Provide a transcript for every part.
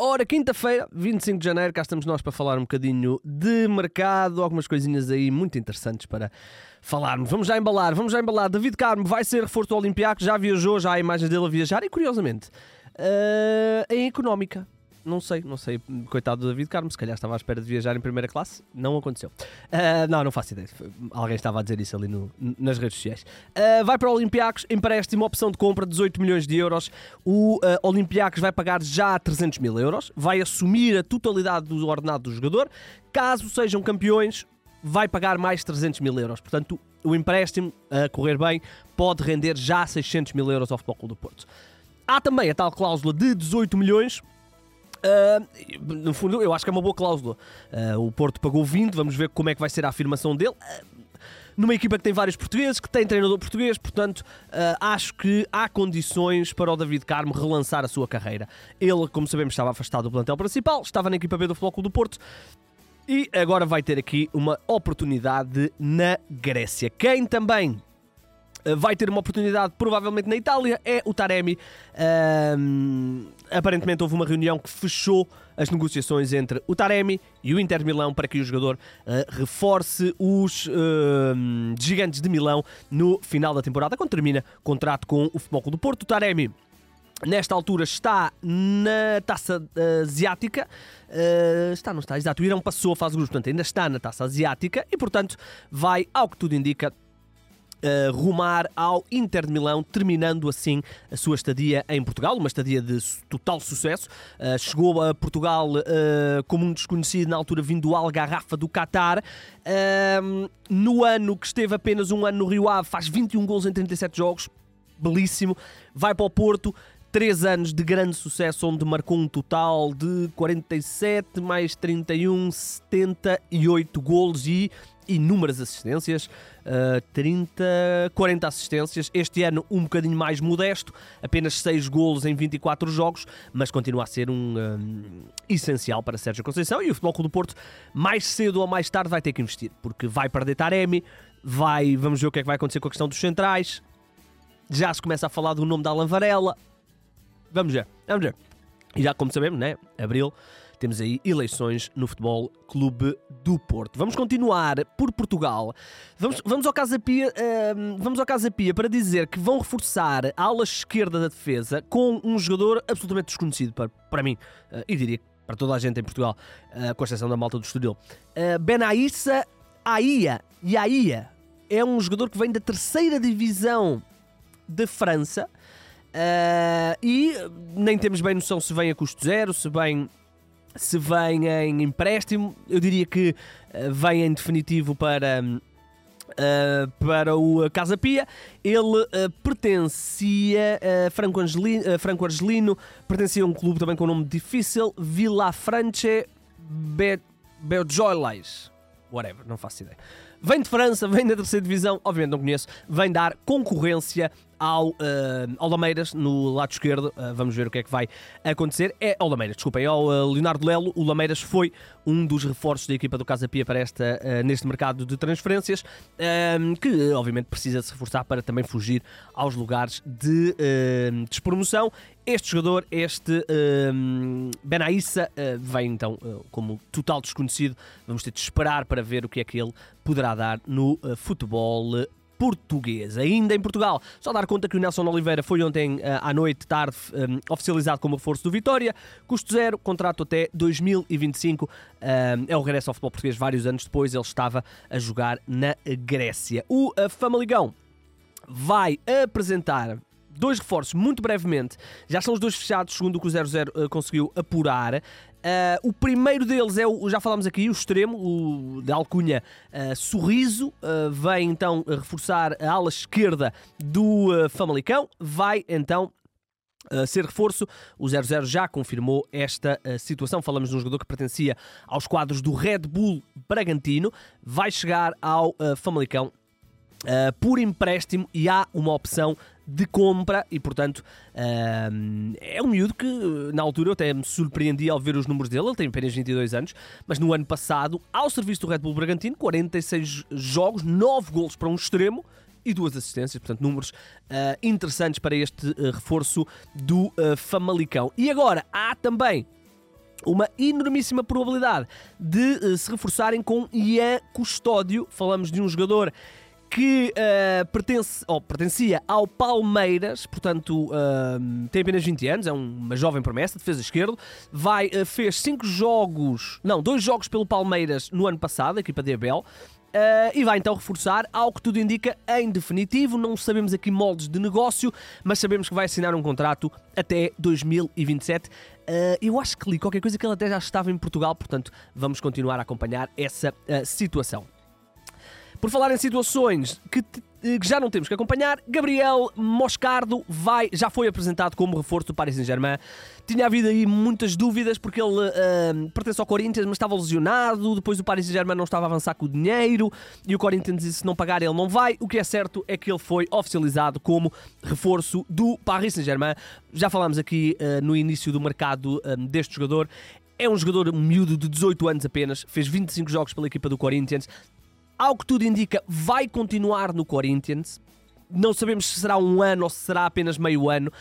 Ora, quinta-feira, 25 de janeiro, cá estamos nós para falar um bocadinho de mercado, algumas coisinhas aí muito interessantes para falarmos. Vamos já embalar, vamos já embalar. David Carmo vai ser reforço do já viajou, já há imagens dele a viajar e, curiosamente, uh, em económica. Não sei, não sei. Coitado do David Carmo, se calhar estava à espera de viajar em primeira classe. Não aconteceu. Uh, não, não faço ideia. Alguém estava a dizer isso ali no, nas redes sociais. Uh, vai para o Olympiacos, empréstimo, opção de compra, 18 milhões de euros. O uh, Olympiacos vai pagar já 300 mil euros. Vai assumir a totalidade do ordenado do jogador. Caso sejam campeões, vai pagar mais 300 mil euros. Portanto, o empréstimo, a correr bem, pode render já 600 mil euros ao Futebol Clube do Porto. Há também a tal cláusula de 18 milhões Uh, no fundo, eu acho que é uma boa cláusula. Uh, o Porto pagou 20, vamos ver como é que vai ser a afirmação dele. Uh, numa equipa que tem vários portugueses, que tem treinador português, portanto, acho que há condições para o David Carmo relançar a sua carreira. Ele, como sabemos, estava afastado do plantel principal, estava na equipa B do Futebol do Porto. E agora vai ter aqui uma oportunidade na Grécia. Quem também vai ter uma oportunidade provavelmente na Itália é o Taremi. Um, aparentemente houve uma reunião que fechou as negociações entre o Taremi e o Inter Milão para que o jogador uh, reforce os uh, gigantes de Milão no final da temporada, quando termina contrato com o Futebol Clube do Porto. O Taremi Nesta altura está na taça asiática. Uh, está, não está? Exato. O Irão passou a fase de grupos, portanto ainda está na taça asiática e, portanto, vai, ao que tudo indica, uh, rumar ao Inter de Milão, terminando assim a sua estadia em Portugal, uma estadia de total sucesso. Uh, chegou a Portugal uh, como um desconhecido na altura vindo do Algarrafa do Qatar. no ano que esteve apenas um ano no Rio Ave, faz 21 gols em 37 jogos, belíssimo. Vai para o Porto, Três anos de grande sucesso, onde marcou um total de 47 mais 31, 78 golos e inúmeras assistências, uh, 30, 40 assistências. Este ano um bocadinho mais modesto, apenas 6 golos em 24 jogos, mas continua a ser um, um essencial para Sérgio Conceição e o Futebol Clube do Porto, mais cedo ou mais tarde, vai ter que investir, porque vai perder Taremi, vai, vamos ver o que é que vai acontecer com a questão dos centrais. Já se começa a falar do nome da Alan Varela. Vamos ver, vamos ver. E já como sabemos, né? Abril temos aí eleições no Futebol Clube do Porto. Vamos continuar por Portugal. Vamos, vamos, ao Casa Pia, uh, vamos ao Casa Pia para dizer que vão reforçar a ala esquerda da defesa com um jogador absolutamente desconhecido para, para mim uh, e diria para toda a gente em Portugal, uh, com exceção da malta do Estoril. Uh, Benaissa Aia, Iaia é um jogador que vem da terceira divisão de França. Uh, e nem temos bem noção se vem a custo zero, se vem se vem em empréstimo, eu diria que uh, vem em definitivo para. Uh, para o Casa Pia, ele uh, pertencia a Franco, Angelino, Franco Argelino, pertencia a um clube também com um nome difícil, Villa France Be Bejoilais. Whatever, não faço ideia. Vem de França, vem da terceira divisão, obviamente não conheço, vem dar concorrência ao, uh, ao Lameiras, no lado esquerdo. Uh, vamos ver o que é que vai acontecer. É ao Lameiras, desculpem, ao uh, Leonardo Lelo. O Lameiras foi um dos reforços da equipa do Casa Pia para esta, uh, neste mercado de transferências, que obviamente precisa se reforçar para também fugir aos lugares de despromoção. Este jogador, este uh, Benaissa, vem então como total desconhecido. Vamos ter de esperar para ver o que é que ele poderá dar no futebol português. Ainda em Portugal, só dar conta que o Nelson Oliveira foi ontem uh, à noite, tarde, um, oficializado como reforço do Vitória. Custo zero, contrato até 2025. Uh, é o regresso ao futebol português vários anos depois. Ele estava a jogar na Grécia. O Famaligão vai apresentar dois reforços muito brevemente. Já são os dois fechados, segundo o que o 00 uh, conseguiu apurar. Uh, o primeiro deles é o, já falámos aqui, o extremo, o da alcunha uh, Sorriso, uh, vem então reforçar a ala esquerda do Famalicão, vai então Uh, ser reforço. O 00 já confirmou esta uh, situação. Falamos de um jogador que pertencia aos quadros do Red Bull Bragantino, vai chegar ao uh, Famalicão Uh, por empréstimo e há uma opção de compra e portanto uh, é um miúdo que na altura eu até me surpreendi ao ver os números dele, ele tem apenas 22 anos, mas no ano passado, ao serviço do Red Bull Bragantino, 46 jogos, 9 golos para um extremo e duas assistências, portanto números uh, interessantes para este reforço do Famalicão. E agora há também uma enormíssima probabilidade de uh, se reforçarem com Ian Custódio. Falamos de um jogador que uh, pertence, pertencia ao Palmeiras, portanto uh, tem apenas 20 anos, é uma jovem promessa, defesa esquerdo, vai, uh, fez 5 jogos, não, 2 jogos pelo Palmeiras no ano passado, a equipa de Abel, Uh, e vai então reforçar, ao que tudo indica, em definitivo. Não sabemos aqui moldes de negócio, mas sabemos que vai assinar um contrato até 2027. Uh, eu acho que li qualquer coisa que ele até já estava em Portugal, portanto, vamos continuar a acompanhar essa uh, situação. Por falar em situações que, que, já não temos que acompanhar, Gabriel Moscardo vai, já foi apresentado como reforço do Paris Saint-Germain. Tinha havido aí muitas dúvidas porque ele uh, pertence ao Corinthians, mas estava lesionado. Depois o Paris Saint-Germain não estava a avançar com o dinheiro e o Corinthians disse: se não pagar, ele não vai. O que é certo é que ele foi oficializado como reforço do Paris Saint-Germain. Já falámos aqui uh, no início do mercado um, deste jogador. É um jogador miúdo de 18 anos apenas, fez 25 jogos pela equipa do Corinthians, ao que tudo indica, vai continuar no Corinthians. Não sabemos se será um ano ou se será apenas meio ano.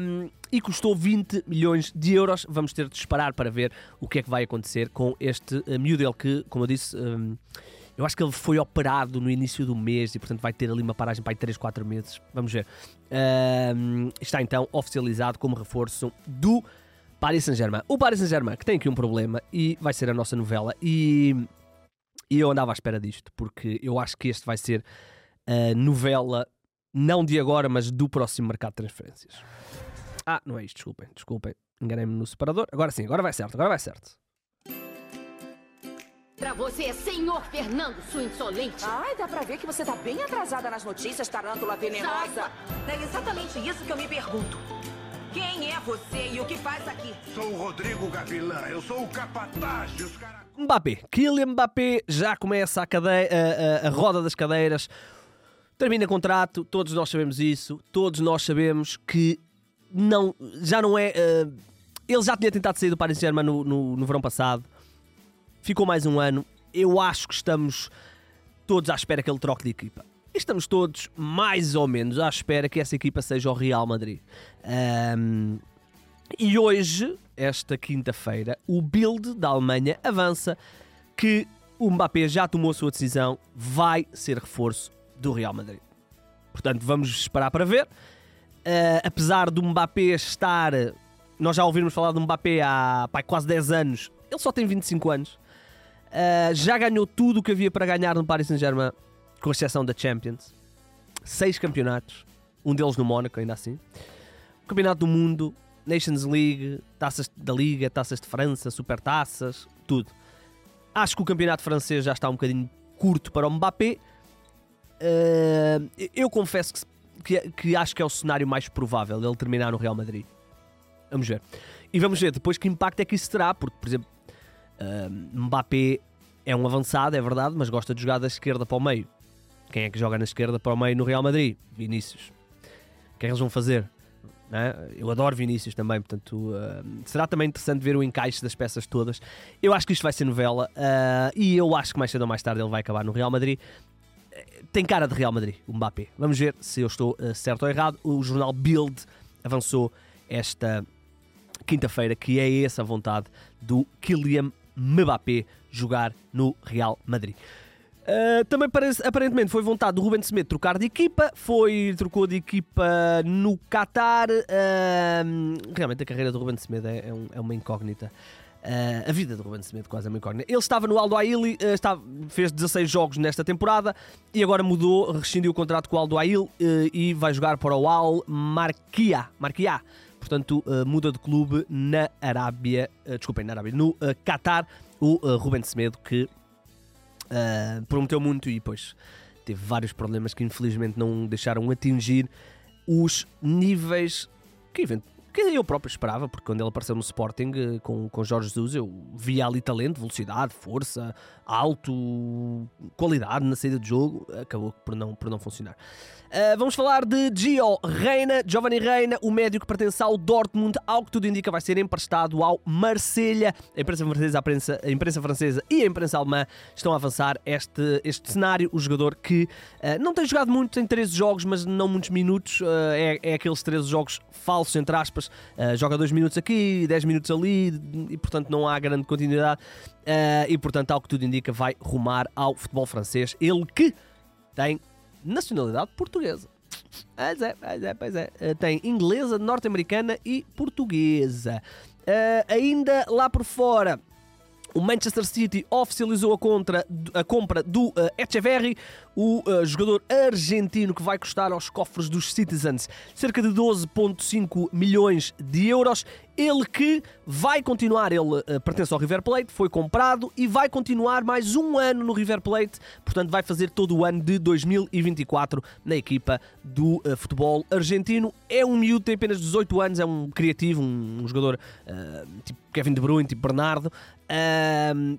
Um, e custou 20 milhões de euros. Vamos ter de esperar para ver o que é que vai acontecer com este uh, miúdo que, como eu disse, um, eu acho que ele foi operado no início do mês e, portanto, vai ter ali uma paragem para aí 3, 4 meses. Vamos ver. Um, está então oficializado como reforço do Paris Saint-Germain. O Paris Saint-Germain que tem aqui um problema e vai ser a nossa novela. E e eu andava à espera disto, porque eu acho que este vai ser a novela, não de agora, mas do próximo mercado de transferências. Ah, não é isto, desculpem, desculpem. Enganei-me no separador. Agora sim, agora vai certo, agora vai certo. Pra você, senhor Fernando, sua insolente. Ai, dá pra ver que você tá bem atrasada nas notícias, tarântula venenosa. É exatamente isso que eu me pergunto. Quem é você e o que faz aqui? Sou o Rodrigo Gavilã, eu sou o capataz dos caras. Mbappé, Kylian Mbappé já começa a, cadeia, a, a, a roda das cadeiras, termina contrato, todos nós sabemos isso, todos nós sabemos que não, já não é. Uh, ele já tinha tentado sair do Paris Saint-Germain no, no, no verão passado, ficou mais um ano. Eu acho que estamos todos à espera que ele troque de equipa. Estamos todos mais ou menos à espera que essa equipa seja o Real Madrid. Um, e hoje, esta quinta-feira, o Bild da Alemanha avança que o Mbappé já tomou a sua decisão, vai ser reforço do Real Madrid. Portanto, vamos esperar para ver. Uh, apesar do Mbappé estar. Nós já ouvimos falar do Mbappé há quase 10 anos, ele só tem 25 anos. Uh, já ganhou tudo o que havia para ganhar no Paris Saint-Germain, com exceção da Champions. Seis campeonatos, um deles no Mónaco, ainda assim. Campeonato do Mundo, Nations League, taças da Liga, taças de França, supertaças, tudo. Acho que o campeonato francês já está um bocadinho curto para o Mbappé. Uh, eu confesso que, que, que, acho que é o cenário mais provável ele terminar no Real Madrid. Vamos ver. E vamos ver depois que impacto é que isso terá, porque, por exemplo, uh, Mbappé é um avançado, é verdade, mas gosta de jogar da esquerda para o meio. Quem é que joga na esquerda para o meio no Real Madrid? Vinícius. O que é que eles vão fazer? Né? Eu adoro Vinícius também, portanto uh, será também interessante ver o encaixe das peças todas. Eu acho que isto vai ser novela uh, e eu acho que mais cedo ou mais tarde ele vai acabar no Real Madrid. Tem cara de Real Madrid, o Mbappé. Vamos ver se eu estou uh, certo ou errado. O jornal Bild avançou esta quinta-feira que é essa a vontade do Kylian Mbappé jogar no Real Madrid. Uh, também parece, aparentemente foi vontade do Ruben Semedo trocar de equipa, foi trocou de equipa no Qatar. Uh, realmente a carreira do Ruben Semedo é, é, um, é uma incógnita. Uh, a vida do Ruben Semedo quase é uma incógnita. Ele estava no Aldo Aili, estava, fez 16 jogos nesta temporada e agora mudou, rescindiu o contrato com o Aldo Ail e vai jogar para o Al Marquia. Marquia. Portanto, muda de clube na Arábia, desculpem, na Arábia, no Qatar, o Ruben Semedo que Uh, prometeu muito e depois teve vários problemas que infelizmente não deixaram atingir os níveis que, que eu próprio esperava, porque quando ele apareceu no Sporting uh, com, com Jorge Jesus, eu via ali talento, velocidade, força, alto, qualidade na saída de jogo, acabou por não, por não funcionar. Uh, vamos falar de Gio Reina, Giovanni Reina, o médio que pertence ao Dortmund, ao que tudo indica vai ser emprestado ao Marselha. A imprensa francesa, a imprensa, a imprensa francesa e a imprensa alemã estão a avançar este, este cenário. O jogador que uh, não tem jogado muito, tem 13 jogos, mas não muitos minutos. Uh, é, é aqueles 13 jogos falsos, entre aspas, uh, joga 2 minutos aqui, 10 minutos ali, e portanto não há grande continuidade. Uh, e portanto, ao que tudo indica, vai rumar ao futebol francês. Ele que tem nacionalidade portuguesa. Pois é, pois é, pois é. Uh, tem inglesa, norte-americana e portuguesa. ainda lá por fora, o Manchester City oficializou a, contra, a compra do uh, o uh, jogador argentino que vai custar aos cofres dos Citizens cerca de 12,5 milhões de euros. Ele que vai continuar, ele uh, pertence ao River Plate, foi comprado e vai continuar mais um ano no River Plate, portanto vai fazer todo o ano de 2024 na equipa do uh, futebol argentino. É um miúdo, tem apenas 18 anos, é um criativo, um, um jogador tipo Kevin De Bruyne, tipo Bernardo.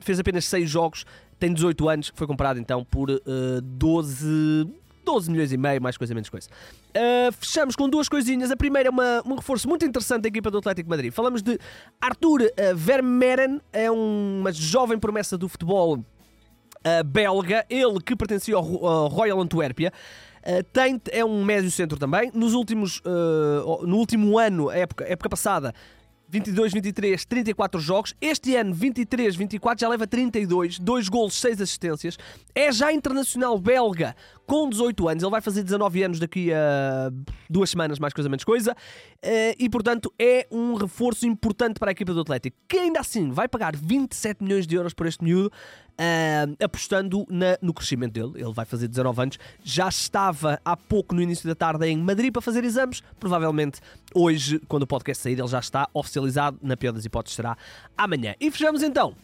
Fez apenas 6 jogos, tem 18 anos, foi comprado então por uh, 12, 12 milhões e meio, mais coisa menos coisa. Uh, fechamos com duas coisinhas. A primeira é uma, um reforço muito interessante da equipa do Atlético Madrid. Falamos de Arthur uh, Vermeeren, é um, uma jovem promessa do futebol uh, belga, ele que pertencia ao Royal Antuérpia. Uh, é um médio centro também. Nos últimos, uh, no último ano, época, época passada, 22, 23, 34 jogos. Este ano, 23, 24, já leva 32, 2 golos, 6 assistências. É já internacional belga com 18 anos. Ele vai fazer 19 anos daqui a duas semanas, mais coisa menos coisa. Eh, e, portanto, é um reforço importante para a equipa do Atlético, que ainda assim vai pagar 27 milhões de euros por este miúdo, uh, apostando na, no crescimento dele. Ele vai fazer 19 anos. Já estava há pouco, no início da tarde, em Madrid para fazer exames. Provavelmente hoje, quando o podcast sair, ele já está oficializado. Na pior das hipóteses, será amanhã. E fechamos então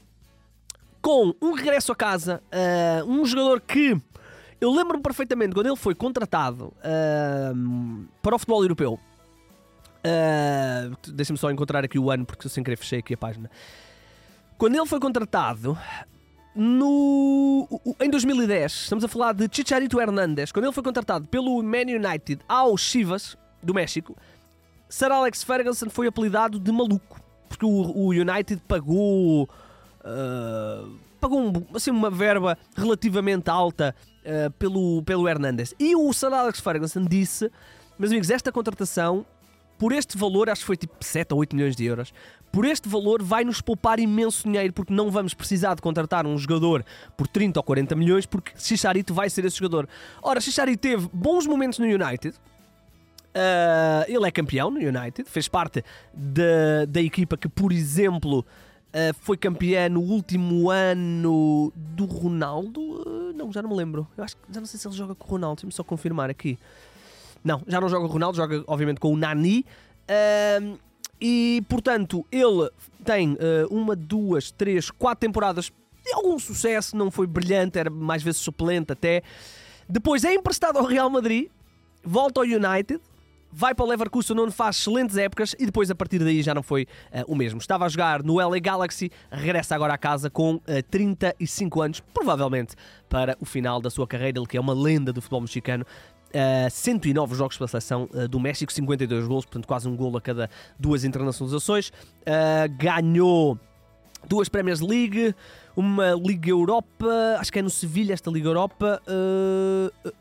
com um regresso a casa, uh, um jogador que eu lembro-me perfeitamente quando ele foi contratado uh, para o futebol europeu. Uh, Deixa-me só encontrar aqui o ano, porque eu sem querer fechei aqui a página. Quando ele foi contratado no, em 2010, estamos a falar de Chicharito Hernández, quando ele foi contratado pelo Man United ao Chivas, do México, Sir Alex Ferguson foi apelidado de maluco, porque o, o United pagou. Uh, pagou um, assim, uma verba relativamente alta uh, pelo, pelo Hernandes. E o Sir Alex Ferguson disse: Meus amigos, esta contratação, por este valor, acho que foi tipo 7 ou 8 milhões de euros, por este valor vai nos poupar imenso dinheiro, porque não vamos precisar de contratar um jogador por 30 ou 40 milhões, porque Chicharito vai ser esse jogador. Ora, Chicharito teve bons momentos no United. Uh, ele é campeão no United, fez parte da, da equipa que, por exemplo, Uh, foi campeã no último ano do Ronaldo. Uh, não, já não me lembro. Eu acho que já não sei se ele joga com o Ronaldo. Deixa-me só confirmar aqui. Não, já não joga o Ronaldo, joga obviamente com o Nani. Uh, e portanto, ele tem uma, duas, três, quatro temporadas de algum sucesso. Não foi brilhante, era mais vezes suplente até. Depois é emprestado ao Real Madrid, volta ao United vai para o Leverkusen onde faz excelentes épocas e depois a partir daí já não foi uh, o mesmo. Estava a jogar no LA Galaxy, regressa agora à casa com uh, eh, 35 anos, provavelmente para o final da sua carreira, ele que é uma lenda do futebol mexicano. Uh, eh, 109 jogos pela seleção uh, do México, 52 gols, portanto quase um gol a cada duas internacionalizações. Uh, ganhou duas Premiers League, uma Liga Europa, acho que é no Sevilha esta Liga Europa,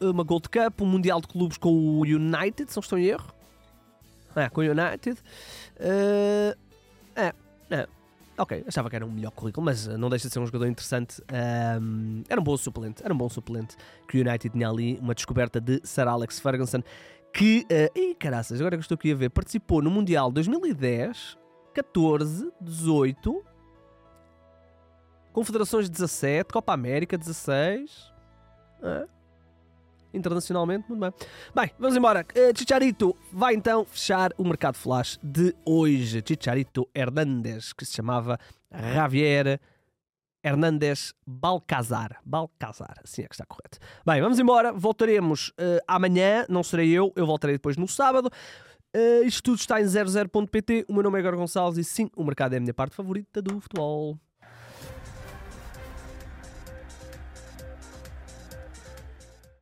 uma Gold Cup, um Mundial de Clubes com o United, se não estou em erro. É, com o United. É, é. Ok, achava que era um melhor currículo, mas não deixa de ser um jogador interessante. Um, era um bom suplente, era um bom suplente que o United tinha ali, uma descoberta de Sir Alex Ferguson, que, uh, e caraças, agora que estou aqui a ver, participou no Mundial 2010, 14, 18, Confederações 17, Copa América 16. É. Internacionalmente, muito bem. Bem, vamos embora. Uh, Chicharito vai então fechar o mercado flash de hoje. Chicharito Hernández, que se chamava Javier Hernández Balcazar. Balcazar, assim é que está correto. Bem, vamos embora. Voltaremos uh, amanhã. Não serei eu, eu voltarei depois no sábado. Uh, isto tudo está em 00.pt. O meu nome é Igor Gonçalves e sim, o mercado é a minha parte favorita do futebol.